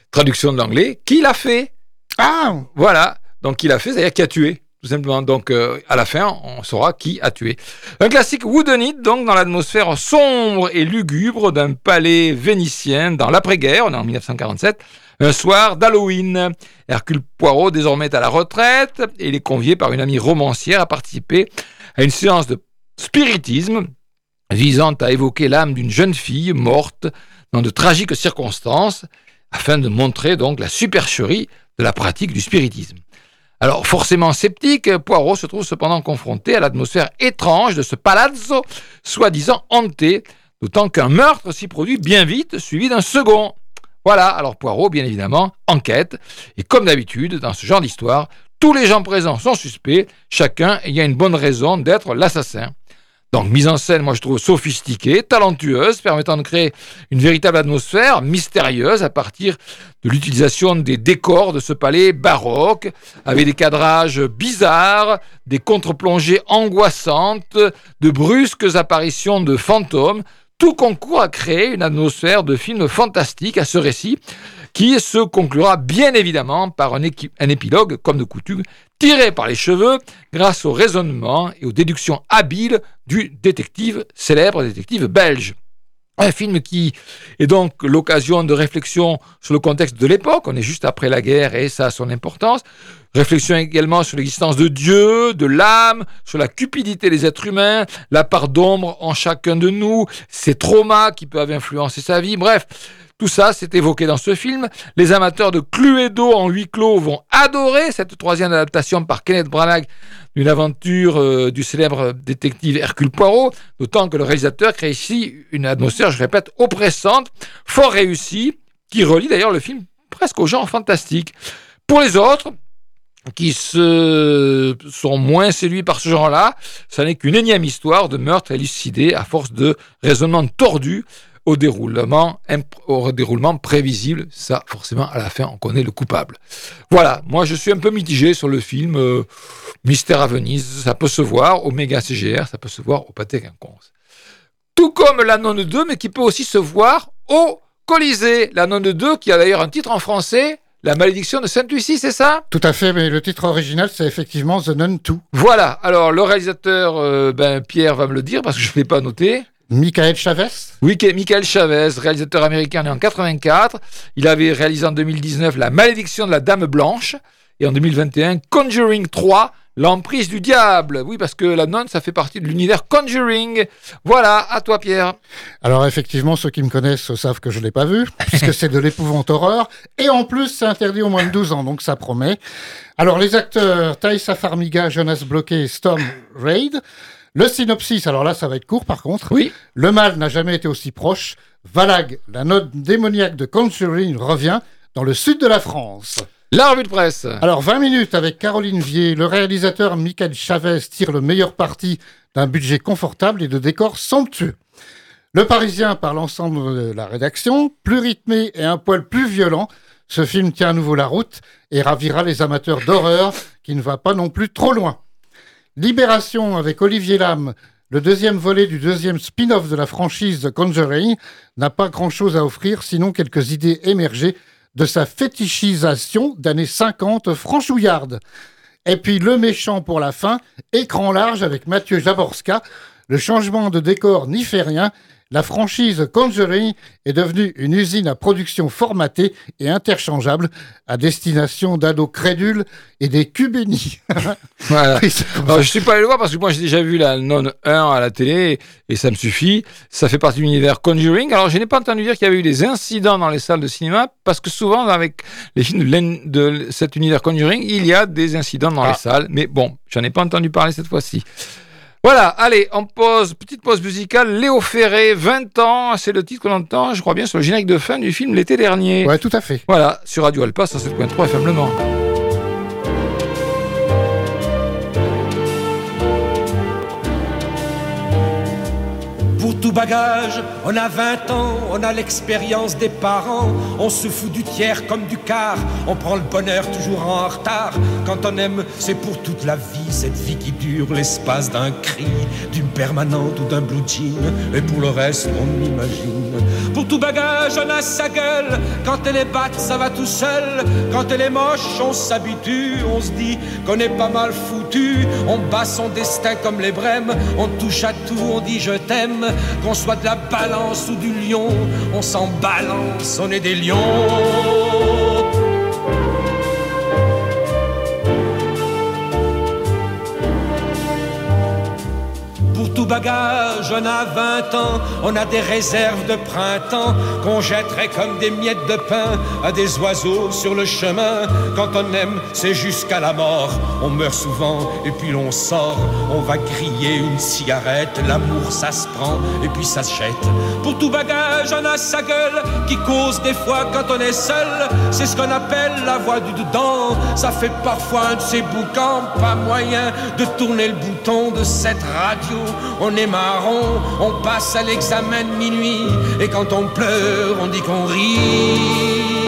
Speaker 1: Traduction de l'anglais. Qui l'a fait?
Speaker 2: Ah
Speaker 1: Voilà. Donc qui l'a fait, c'est-à-dire qui a tué, tout simplement. Donc euh, à la fin, on saura qui a tué. Un classique Wooden It, donc dans l'atmosphère sombre et lugubre d'un palais vénitien dans l'après-guerre, on est en 1947, un soir d'Halloween. Hercule Poirot désormais est à la retraite et il est convié par une amie romancière à participer à une séance de spiritisme visant à évoquer l'âme d'une jeune fille morte dans de tragiques circonstances afin de montrer donc la supercherie de la pratique du spiritisme. Alors forcément sceptique, Poirot se trouve cependant confronté à l'atmosphère étrange de ce palazzo soi-disant hanté, d'autant qu'un meurtre s'y produit bien vite, suivi d'un second. Voilà, alors Poirot, bien évidemment, enquête, et comme d'habitude, dans ce genre d'histoire, tous les gens présents sont suspects, chacun ayant une bonne raison d'être l'assassin. Donc, mise en scène, moi je trouve sophistiquée, talentueuse, permettant de créer une véritable atmosphère mystérieuse à partir de l'utilisation des décors de ce palais baroque, avec des cadrages bizarres, des contre-plongées angoissantes, de brusques apparitions de fantômes. Tout concourt à créer une atmosphère de film fantastique à ce récit, qui se conclura bien évidemment par un, un épilogue, comme de coutume, tiré par les cheveux grâce au raisonnement et aux déductions habiles du détective, célèbre détective belge. Un film qui est donc l'occasion de réflexion sur le contexte de l'époque. On est juste après la guerre et ça a son importance. Réflexion également sur l'existence de Dieu, de l'âme, sur la cupidité des êtres humains, la part d'ombre en chacun de nous, ses traumas qui peuvent influencer sa vie. Bref, tout ça, c'est évoqué dans ce film. Les amateurs de Cluedo en huis clos vont adorer cette troisième adaptation par Kenneth Branagh d'une aventure euh, du célèbre détective Hercule Poirot, d'autant que le réalisateur crée ici une atmosphère, je répète, oppressante, fort réussie, qui relie d'ailleurs le film presque au genre fantastique. Pour les autres, qui se sont moins séduits par ce genre-là, ça n'est qu'une énième histoire de meurtre élucidé à force de raisonnements tordus au déroulement, au déroulement prévisible. Ça, forcément, à la fin, on connaît le coupable. Voilà, moi je suis un peu mitigé sur le film euh, Mystère à Venise. Ça peut se voir au Méga CGR, ça peut se voir au Pathé Quinconce. Tout comme la Nonne 2, mais qui peut aussi se voir au Colisée. La Nonne 2, qui a d'ailleurs un titre en français, La malédiction de Sainte-Lucie, c'est ça?
Speaker 2: Tout à fait, mais le titre original, c'est effectivement The Nun 2.
Speaker 1: Voilà, alors le réalisateur, euh, ben, Pierre va me le dire parce que je ne l'ai pas noté.
Speaker 2: Michael Chavez?
Speaker 1: Oui, Michael Chavez, réalisateur américain né en 84. Il avait réalisé en 2019 La malédiction de la Dame Blanche et en 2021 Conjuring 3, L'emprise du diable. Oui, parce que la nonne, ça fait partie de l'univers Conjuring. Voilà, à toi Pierre.
Speaker 2: Alors effectivement, ceux qui me connaissent savent que je ne l'ai pas vu, puisque c'est de l'épouvante horreur. Et en plus, c'est interdit au moins de 12 ans, donc ça promet. Alors les acteurs, Thaïsa Farmiga, Jonas Bloquet et Storm Raid. Le synopsis, alors là, ça va être court par contre.
Speaker 1: Oui.
Speaker 2: Le mal n'a jamais été aussi proche. Valag, la note démoniaque de Conjuring, revient dans le sud de la France.
Speaker 1: La revue de presse.
Speaker 2: Alors, 20 minutes avec Caroline Vier. Le réalisateur Michael Chavez tire le meilleur parti d'un budget confortable et de décors somptueux. Le Parisien, par l'ensemble de la rédaction, plus rythmé et un poil plus violent, ce film tient à nouveau la route et ravira les amateurs d'horreur qui ne va pas non plus trop loin. Libération avec Olivier Lam, le deuxième volet du deuxième spin-off de la franchise The Conjuring, n'a pas grand-chose à offrir sinon quelques idées émergées de sa fétichisation d'années 50 franchouillarde. Et puis le méchant pour la fin, écran large avec Mathieu Jaborska, le changement de décor n'y fait rien la franchise Conjuring est devenue une usine à production formatée et interchangeable à destination d'ados crédules et des cubénis.
Speaker 1: voilà. Alors, je suis pas allé le voir parce que moi j'ai déjà vu la Non 1 à la télé et ça me suffit. Ça fait partie de l'univers Conjuring. Alors je n'ai pas entendu dire qu'il y avait eu des incidents dans les salles de cinéma parce que souvent avec les films de, cet univers Conjuring, il y a des incidents dans les ah. salles. Mais bon, j'en ai pas entendu parler cette fois-ci. Voilà, allez, on pose, petite pause musicale. Léo Ferré, 20 ans, c'est le titre qu'on entend, je crois bien, sur le générique de fin du film l'été dernier.
Speaker 2: Ouais, tout à fait.
Speaker 1: Voilà, sur Radio Alpa, 107.3 FM Le Mans.
Speaker 4: Tout bagage, on a 20 ans, on a l'expérience des parents, on se fout du tiers comme du quart, on prend le bonheur toujours en retard. Quand on aime, c'est pour toute la vie, cette vie qui dure l'espace d'un cri, d'une permanente ou d'un blue jean, et pour le reste, on imagine. Pour tout bagage, on a sa gueule, quand elle est batte, ça va tout seul, quand elle est moche, on s'habitue, on se dit qu'on est pas mal foutu, on bat son destin comme les brèmes, on touche à tout, on dit je t'aime, qu'on soit de la balance ou du lion, on s'en balance, on est des lions. Tout bagage, on a 20 ans, on a des réserves de printemps qu'on jetterait comme des miettes de pain à des oiseaux sur le chemin. Quand on aime, c'est jusqu'à la mort. On meurt souvent et puis l'on sort. On va griller une cigarette, l'amour ça se prend et puis ça se. Pour tout bagage, on a sa gueule qui cause des fois quand on est seul. C'est ce qu'on appelle la voix du dedans. Ça fait parfois un de ces boucans, pas moyen de tourner le bouton de cette radio on est marron, on passe à l'examen minuit, et quand on pleure, on dit qu'on rit.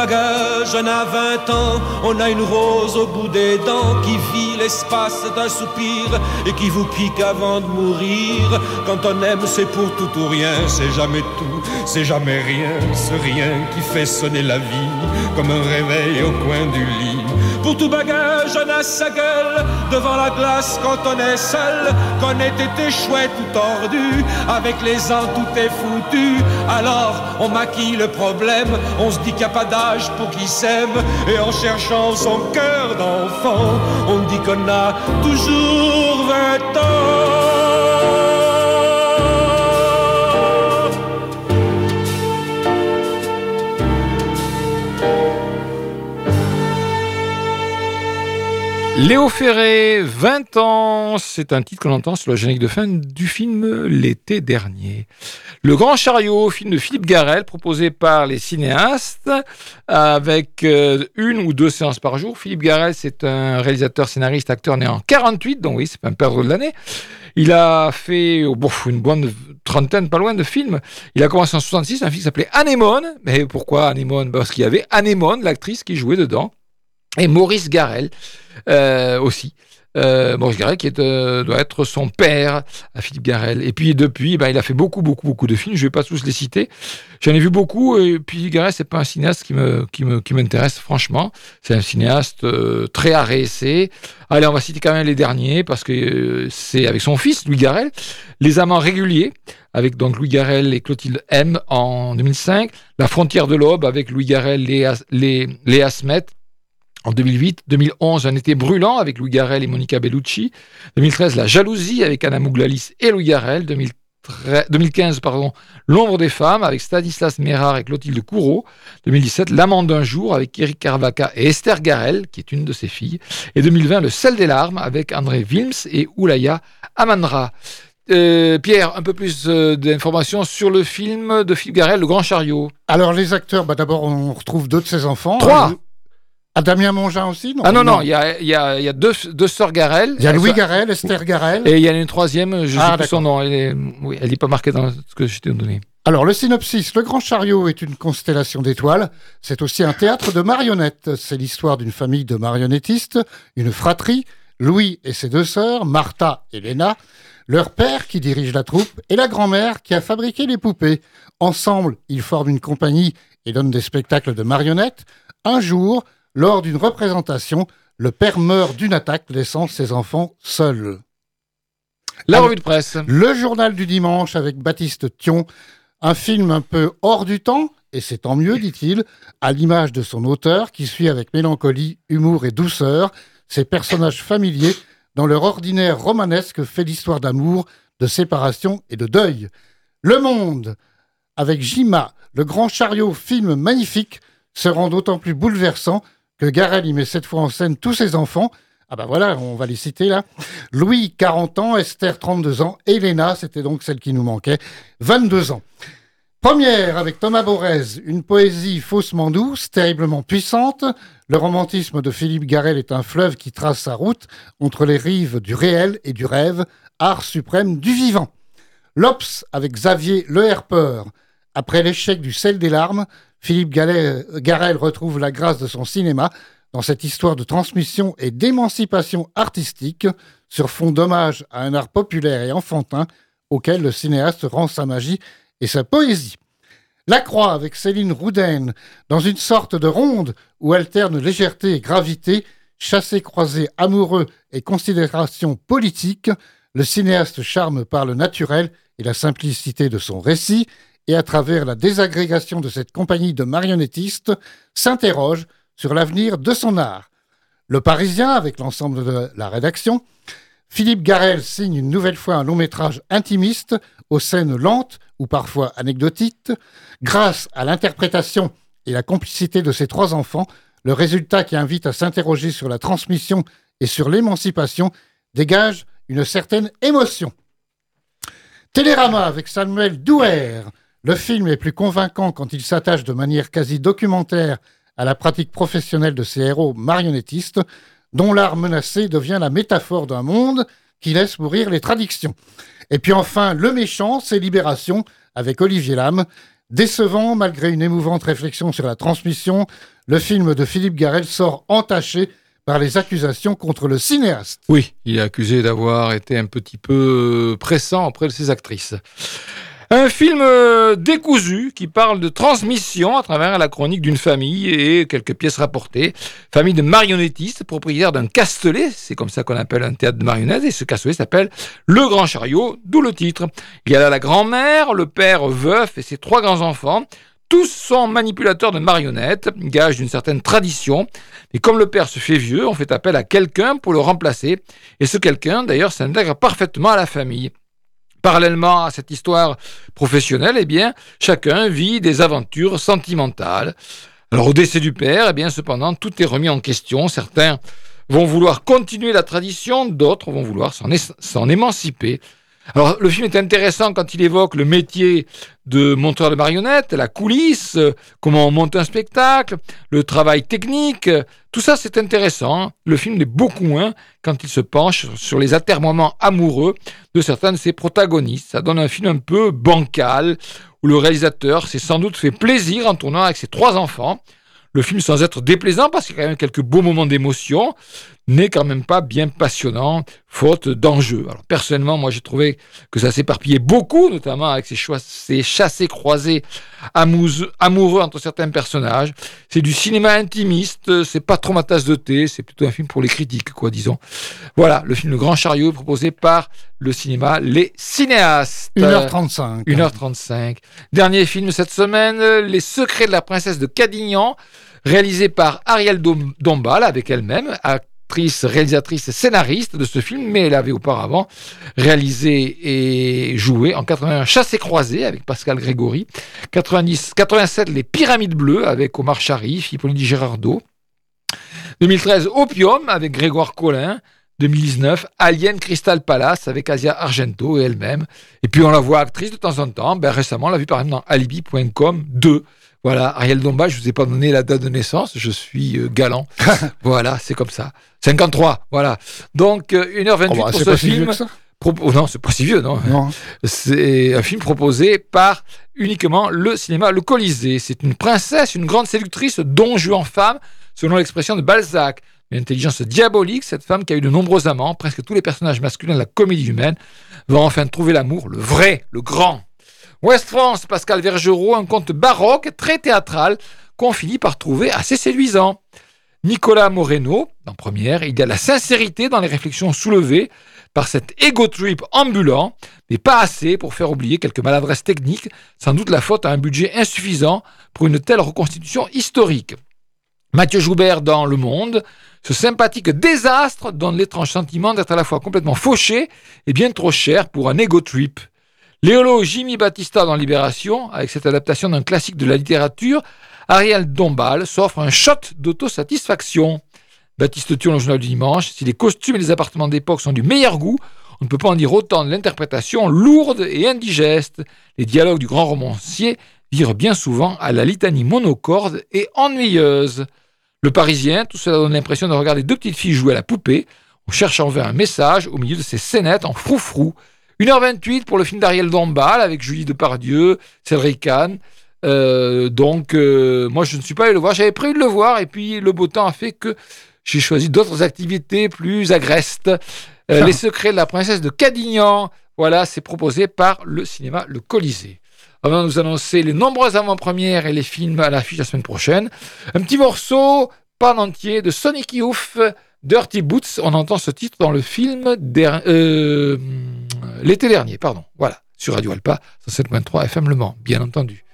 Speaker 4: Bagage, on a vingt ans, on a une rose au bout des dents qui vit l'espace d'un soupir et qui vous pique avant de mourir. Quand on aime, c'est pour tout ou rien, c'est jamais tout, c'est jamais rien, ce rien qui fait sonner la vie comme un réveil au coin du lit. Pour tout bagage, on a sa gueule devant la glace quand on est seul, qu'on ait été chouette ou tordu, avec les ans tout est foutu. Alors on maquille le problème, on se dit qu'il n'y a pas d'âge pour qui s'aime, et en cherchant son cœur d'enfant, on dit qu'on a toujours 20 ans.
Speaker 1: Léo Ferré, 20 ans, c'est un titre qu'on entend sur la générique de fin du film l'été dernier. Le Grand Chariot, film de Philippe Garel, proposé par les cinéastes, avec euh, une ou deux séances par jour. Philippe Garel, c'est un réalisateur, scénariste, acteur né en 48, donc oui, c'est pas un perdre de l'année. Il a fait oh, bon, une bonne trentaine, pas loin de films. Il a commencé en 66, un film qui s'appelait Anémone. Mais pourquoi Anémone? Parce qu'il y avait Anémone, l'actrice qui jouait dedans, et Maurice Garel. Euh, aussi. Euh, Maurice Garel qui est, euh, doit être son père à Philippe Garel. Et puis depuis, ben, il a fait beaucoup, beaucoup, beaucoup de films. Je ne vais pas tous les citer. J'en ai vu beaucoup. Et puis Garel, c'est pas un cinéaste qui me, qui me, qui m'intéresse franchement. C'est un cinéaste euh, très arrêté. Allez, on va citer quand même les derniers parce que euh, c'est avec son fils Louis Garel, Les Amants réguliers avec donc Louis Garel et Clotilde M en 2005, La frontière de l'aube avec Louis Garel, Léa, Léa Smet en 2008, 2011, Un été brûlant avec Louis Garrel et Monica Bellucci. 2013, La jalousie avec Anna Mouglalis et Louis Garrel. 2015, pardon, L'ombre des femmes avec Stanislas Mérard et Clotilde Courreau. 2017, L'amant d'un jour avec Eric Carvaca et Esther Garel, qui est une de ses filles. Et 2020, Le sel des larmes avec André Wilms et Oulaya Amandra. Euh, Pierre, un peu plus euh, d'informations sur le film de Philippe Garel, Le Grand Chariot.
Speaker 2: Alors les acteurs, bah, d'abord on retrouve deux de ses enfants.
Speaker 1: Trois
Speaker 2: ah, Damien Mongin aussi
Speaker 1: non Ah non, non, il y a, y, a, y a, deux, deux sœurs Garel.
Speaker 2: Il y a Louis Garel, Esther Garel.
Speaker 1: Et il y a une troisième, je ne ah, sais plus son nom. Elle n'est oui, elle pas marquée dans ce que je t'ai donné.
Speaker 2: Alors, le synopsis, Le Grand Chariot est une constellation d'étoiles. C'est aussi un théâtre de marionnettes. C'est l'histoire d'une famille de marionnettistes, une fratrie, Louis et ses deux sœurs, Martha et Léna, leur père qui dirige la troupe et la grand-mère qui a fabriqué les poupées. Ensemble, ils forment une compagnie et donnent des spectacles de marionnettes. Un jour, lors d'une représentation, le père meurt d'une attaque, laissant ses enfants seuls.
Speaker 1: La revue de presse.
Speaker 2: Le journal du dimanche avec Baptiste Thion, un film un peu hors du temps, et c'est tant mieux, dit-il, à l'image de son auteur, qui suit avec mélancolie, humour et douceur ces personnages familiers dans leur ordinaire romanesque fait l'histoire d'amour, de séparation et de deuil. Le Monde, avec Jima, le grand chariot, film magnifique, se rend d'autant plus bouleversant que Garel y met cette fois en scène tous ses enfants. Ah ben voilà, on va les citer là. Louis, 40 ans, Esther, 32 ans, Elena, c'était donc celle qui nous manquait, 22 ans. Première avec Thomas Borez, une poésie faussement douce, terriblement puissante. Le romantisme de Philippe Garel est un fleuve qui trace sa route entre les rives du réel et du rêve, art suprême du vivant. L'Ops avec Xavier Le Herpeur. Après l'échec du sel des larmes, Philippe Garel retrouve la grâce de son cinéma dans cette histoire de transmission et d'émancipation artistique sur fond d'hommage à un art populaire et enfantin auquel le cinéaste rend sa magie et sa poésie. La Croix avec Céline Rouden, dans une sorte de ronde où alternent légèreté et gravité, chassé-croisé amoureux et considération politique, le cinéaste charme par le naturel et la simplicité de son récit, et à travers la désagrégation de cette compagnie de marionnettistes, s'interroge sur l'avenir de son art. Le Parisien, avec l'ensemble de la rédaction, Philippe Garel signe une nouvelle fois un long métrage intimiste, aux scènes lentes ou parfois anecdotiques. Grâce à l'interprétation et la complicité de ses trois enfants, le résultat qui invite à s'interroger sur la transmission et sur l'émancipation dégage une certaine émotion. Télérama avec Samuel Douer, le film est plus convaincant quand il s'attache de manière quasi documentaire à la pratique professionnelle de ces héros marionnettistes, dont l'art menacé devient la métaphore d'un monde qui laisse mourir les traditions. Et puis enfin, Le Méchant, c'est Libération, avec Olivier Lame, Décevant, malgré une émouvante réflexion sur la transmission, le film de Philippe Garel sort entaché par les accusations contre le cinéaste.
Speaker 1: Oui, il est accusé d'avoir été un petit peu pressant auprès de ses actrices. Un film euh, décousu qui parle de transmission à travers la chronique d'une famille et quelques pièces rapportées. Famille de marionnettistes, propriétaires d'un castelet, c'est comme ça qu'on appelle un théâtre de marionnettes, et ce castelet s'appelle Le Grand Chariot, d'où le titre. Il y a là la grand-mère, le père veuf et ses trois grands-enfants. Tous sont manipulateurs de marionnettes, gage d'une certaine tradition. Et comme le père se fait vieux, on fait appel à quelqu'un pour le remplacer. Et ce quelqu'un, d'ailleurs, s'intègre parfaitement à la famille. Parallèlement à cette histoire professionnelle, eh bien, chacun vit des aventures sentimentales. Alors, au décès du père, eh bien, cependant, tout est remis en question. Certains vont vouloir continuer la tradition, d'autres vont vouloir s'en émanciper. Alors, le film est intéressant quand il évoque le métier de monteur de marionnettes, la coulisse, comment on monte un spectacle, le travail technique. Tout ça, c'est intéressant. Le film l'est beaucoup moins quand il se penche sur les atermoiements amoureux de certains de ses protagonistes. Ça donne un film un peu bancal, où le réalisateur s'est sans doute fait plaisir en tournant avec ses trois enfants. Le film, sans être déplaisant, parce qu'il y a quand même quelques beaux moments d'émotion, n'est quand même pas bien passionnant, faute d'enjeux. Alors personnellement, moi j'ai trouvé que ça s'éparpillait beaucoup, notamment avec ces, ces chassés croisés amoureux entre certains personnages. C'est du cinéma intimiste, c'est pas trop ma tasse de thé, c'est plutôt un film pour les critiques, quoi, disons. Voilà, le film Le Grand Chariot proposé par le cinéma Les Cinéastes.
Speaker 2: 1h35.
Speaker 1: 1h35. Dernier film cette semaine, Les Secrets de la Princesse de Cadignan réalisé par Ariel Dombal avec elle-même, réalisatrice et scénariste de ce film, mais elle avait auparavant réalisé et joué en 81 Chassé croisé avec Pascal Grégory, 90, 87 Les Pyramides Bleues avec Omar Sharif, Hippolyte Girardot, 2013 Opium avec Grégoire Collin, 2019, Alien Crystal Palace avec Asia Argento et elle-même. Et puis on la voit actrice de temps en temps. Ben, récemment, on l'a vu par exemple dans Alibi.com 2 voilà, Ariel Domba, je ne vous ai pas donné la date de naissance, je suis euh, galant. voilà, c'est comme ça. 53, voilà. Donc, 1h28
Speaker 2: oh bah,
Speaker 1: pour ce film. Non, c'est pas si vieux, non. non. C'est un film proposé par uniquement le cinéma Le Colisée. C'est une princesse, une grande séductrice, don en femme, selon l'expression de Balzac. Une intelligence diabolique, cette femme qui a eu de nombreux amants, presque tous les personnages masculins de la comédie humaine, va enfin trouver l'amour, le vrai, le grand. West France, Pascal Vergerot, un conte baroque très théâtral qu'on finit par trouver assez séduisant. Nicolas Moreno, en première, il y a la sincérité dans les réflexions soulevées par cet ego trip ambulant, mais pas assez pour faire oublier quelques maladresses techniques, sans doute la faute à un budget insuffisant pour une telle reconstitution historique. Mathieu Joubert dans Le Monde, ce sympathique désastre donne l'étrange sentiment d'être à la fois complètement fauché et bien trop cher pour un ego trip. Léolo Jimmy Battista dans Libération, avec cette adaptation d'un classique de la littérature, Ariel Dombal s'offre un shot d'autosatisfaction. Baptiste Thion, le journal du dimanche, si les costumes et les appartements d'époque sont du meilleur goût, on ne peut pas en dire autant de l'interprétation lourde et indigeste. Les dialogues du grand romancier virent bien souvent à la litanie monocorde et ennuyeuse. Le Parisien, tout cela donne l'impression de regarder deux petites filles jouer à la poupée. On cherche à enlever un message au milieu de ces scénettes en froufrou. 1h28 pour le film d'Ariel Dombal avec Julie Depardieu, Cédric Kahn. Euh, donc, euh, moi, je ne suis pas allé le voir. J'avais prévu de le voir et puis le beau temps a fait que j'ai choisi d'autres activités plus agrestes. Euh, Les secrets de la princesse de Cadignan. Voilà, c'est proposé par le cinéma Le Colisée. Avant de nous annoncer les nombreuses avant-premières et les films à l'affiche la semaine prochaine, un petit morceau, pas en entier, de Sonic Youth. Dirty Boots, on entend ce titre dans le film l'été dernier, pardon. Voilà, sur Radio Alpa, 107.3 FM Le Mans, bien entendu.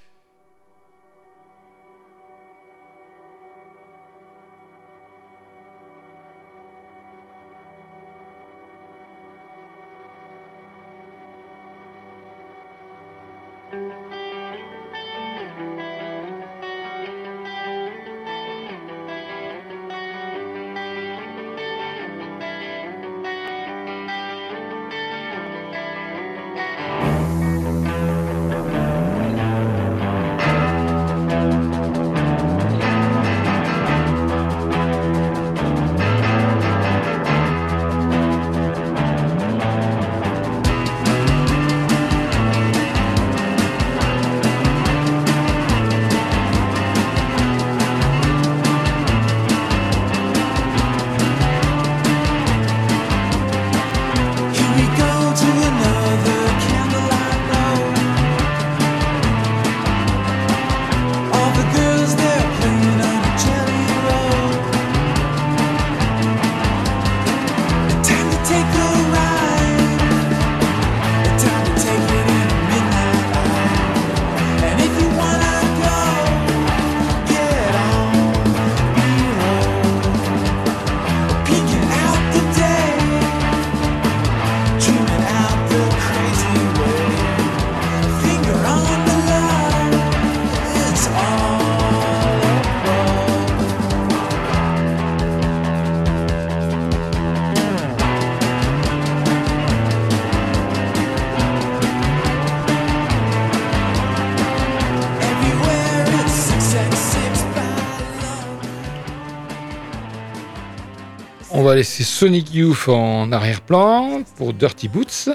Speaker 1: Laisser Sonic Youth en arrière-plan pour Dirty Boots.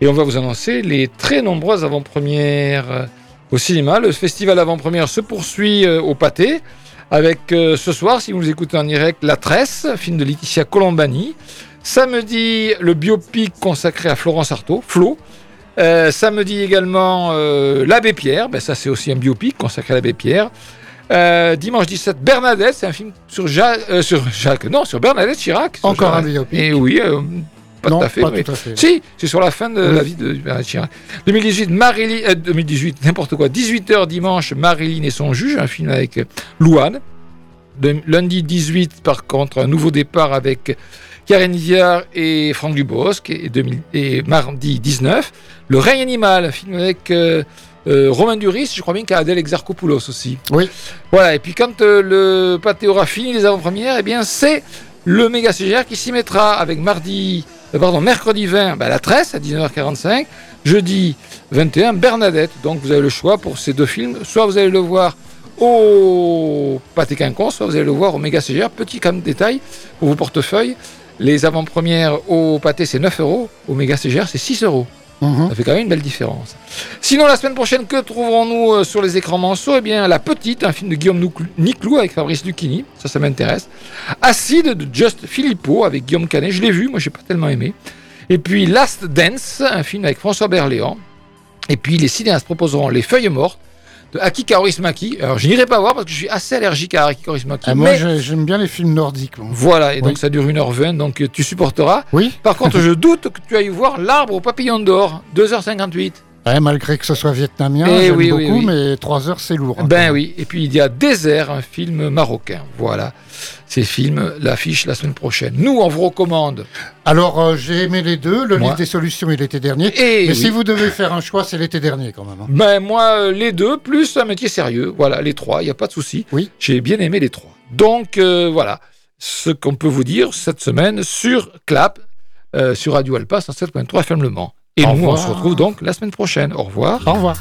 Speaker 1: Et on va vous annoncer les très nombreuses avant-premières euh, au cinéma. Le festival avant-première se poursuit euh, au pâté. Avec euh, ce soir, si vous écoutez en direct, La Tresse, film de Laetitia Colombani. Samedi, le biopic consacré à Florence Artaud, Flo. Samedi également, L'Abbé Pierre, ben, ça c'est aussi un biopic consacré à l'Abbé Pierre. Euh, dimanche 17, Bernadette, c'est un film sur, Ja- euh, sur Jacques, non, sur Bernadette Chirac. sur
Speaker 2: Encore
Speaker 1: Jacques.
Speaker 2: un biopic.
Speaker 1: Et oui, euh, pas
Speaker 2: non,
Speaker 1: tout à fait.
Speaker 2: pas
Speaker 1: mais-
Speaker 2: tout à fait.
Speaker 1: si, c'est sur la fin de
Speaker 2: Oui.
Speaker 1: la vie de Bernadette Chirac. 2018, Marilyn, euh, 2018, n'importe quoi. 18h dimanche, Marilyn et son juge, un film avec Louane. De- lundi 18, par contre, un nouveau départ avec Karen Viard et Franck Dubosc. Et, 2000 et mardi 19, Le règne animal, un film avec euh, Romain Duris, je crois bien qu'il y a Adèle Exarchopoulos aussi.
Speaker 2: Oui.
Speaker 1: Voilà, et puis quand euh, le pâté aura fini les avant-premières, eh bien c'est le méga CGR qui s'y mettra avec mardi, euh, pardon, mercredi 20, bah, la tresse à 19h45, jeudi 21, Bernadette. Donc vous avez le choix pour ces deux films. Soit vous allez le voir au pâté quinconce, soit vous allez le voir au méga CGR. Petit comme détail pour vos portefeuilles. Les avant-premières au pâté c'est 9 euros, au méga CGR c'est 6 euros.
Speaker 2: Mhm.
Speaker 1: Ça fait quand même une belle différence. Sinon, la semaine prochaine, que trouverons-nous euh, sur les écrans manceaux? Eh bien, La Petite, un film de Guillaume Niclou avec Fabrice Lucchini. Ça, ça m'intéresse. Acide de Just Philippot avec Guillaume Canet. Je l'ai vu, moi, j'ai pas tellement aimé. Et puis Last Dance, un film avec François Berléand. Et puis, les cinéastes proposeront Les Feuilles Mortes de Aki Kaurismäki. Alors, je n'irai pas voir parce que je suis assez allergique à Aki Kaurismäki.
Speaker 2: Ah, moi,
Speaker 1: mais
Speaker 2: j'aime bien les films nordiques.
Speaker 1: voilà, et donc ça dure 1h20, donc euh, tu supporteras.
Speaker 2: Oui,
Speaker 1: Par contre, je doute que tu ailles voir L'Arbre au papillon d'or, 2h58.
Speaker 2: Ouais, malgré que ce soit vietnamien,
Speaker 1: Eh
Speaker 2: j'aime
Speaker 1: oui,
Speaker 2: beaucoup,
Speaker 1: oui,
Speaker 2: mais 3 heures, c'est lourd. hein,
Speaker 1: Ben oui, et puis il y a Désert, un film marocain. Voilà, ces films, l'affiche la semaine prochaine. Nous, on vous recommande.
Speaker 2: Alors, euh, j'ai aimé les deux. Le
Speaker 1: Moi.
Speaker 2: livre des solutions, il était dernier.
Speaker 1: Et
Speaker 2: mais
Speaker 1: oui.
Speaker 2: si vous devez faire un choix, c'est l'été dernier quand même. hein.
Speaker 1: Ben moi, euh, les deux, plus un métier sérieux. Voilà, les trois, il n'y a pas de souci.
Speaker 2: Oui.
Speaker 1: J'ai bien aimé les trois. Donc euh, voilà, ce qu'on peut vous dire cette semaine sur Clap, sur Radio Alpa 107.3 FM Le Mans. Et
Speaker 2: Au
Speaker 1: nous, on se retrouve donc la semaine prochaine. Au revoir.
Speaker 2: Au revoir.